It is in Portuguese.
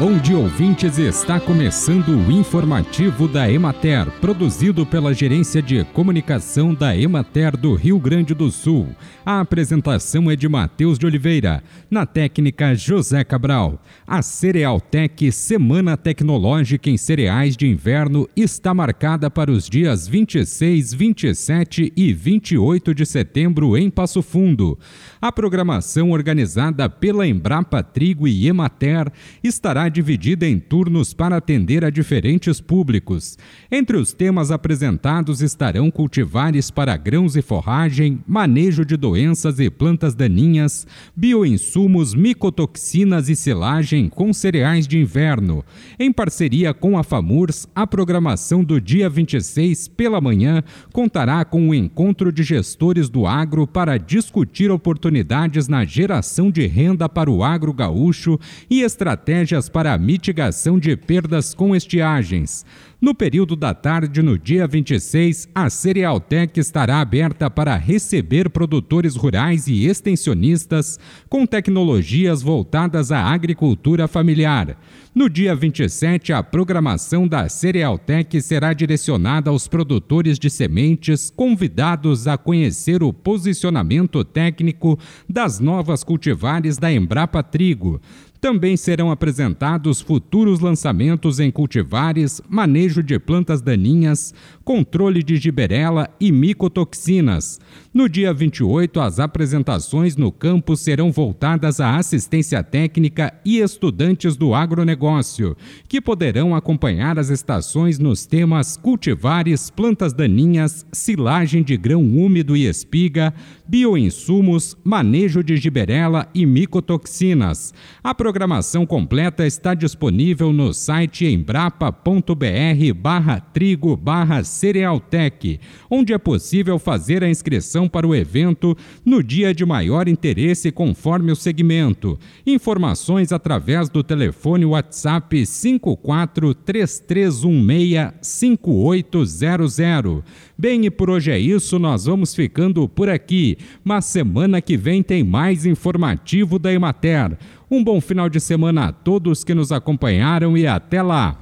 Bom dia, ouvintes. Está começando o informativo da Emater, produzido pela Gerência de Comunicação da Emater do Rio Grande do Sul. A apresentação é de Matheus de Oliveira, na técnica José Cabral. A Cerealtec Semana Tecnológica em Cereais de Inverno está marcada para os dias 26, 27 e 28 de setembro em Passo Fundo. A programação organizada pela Embrapa Trigo e Emater estará dividida em turnos para atender a diferentes públicos. Entre os temas apresentados estarão cultivares para grãos e forragem, manejo de doenças e plantas daninhas, bioinsumos, micotoxinas e silagem com cereais de inverno. Em parceria com a FAMURS, a programação do dia 26 pela manhã contará com o um encontro de gestores do agro para discutir oportunidades na geração de renda para o agro gaúcho e estratégias para a mitigação de perdas com estiagens. No período da tarde, no dia 26, a Cerealtec estará aberta para receber produtores rurais e extensionistas com tecnologias voltadas à agricultura familiar. No dia 27, a programação da Cerealtec será direcionada aos produtores de sementes convidados a conhecer o posicionamento técnico das novas cultivares da Embrapa Trigo. Também serão apresentados futuros lançamentos em cultivares, manejo de plantas daninhas, controle de giberela e micotoxinas. No dia 28, as apresentações no campo serão voltadas à assistência técnica e estudantes do agronegócio, que poderão acompanhar as estações nos temas cultivares, plantas daninhas, silagem de grão úmido e espiga, bioinsumos, manejo de giberela e micotoxinas. A programação completa está disponível no site embrapa.br barra trigo barra cerealtec, onde é possível fazer a inscrição para o evento no dia de maior interesse conforme o segmento. Informações através do telefone WhatsApp 5433165800. Bem, e por hoje é isso, nós vamos ficando por aqui, mas semana que vem tem mais informativo da Emater. Um bom final de semana a todos que nos acompanharam e até lá!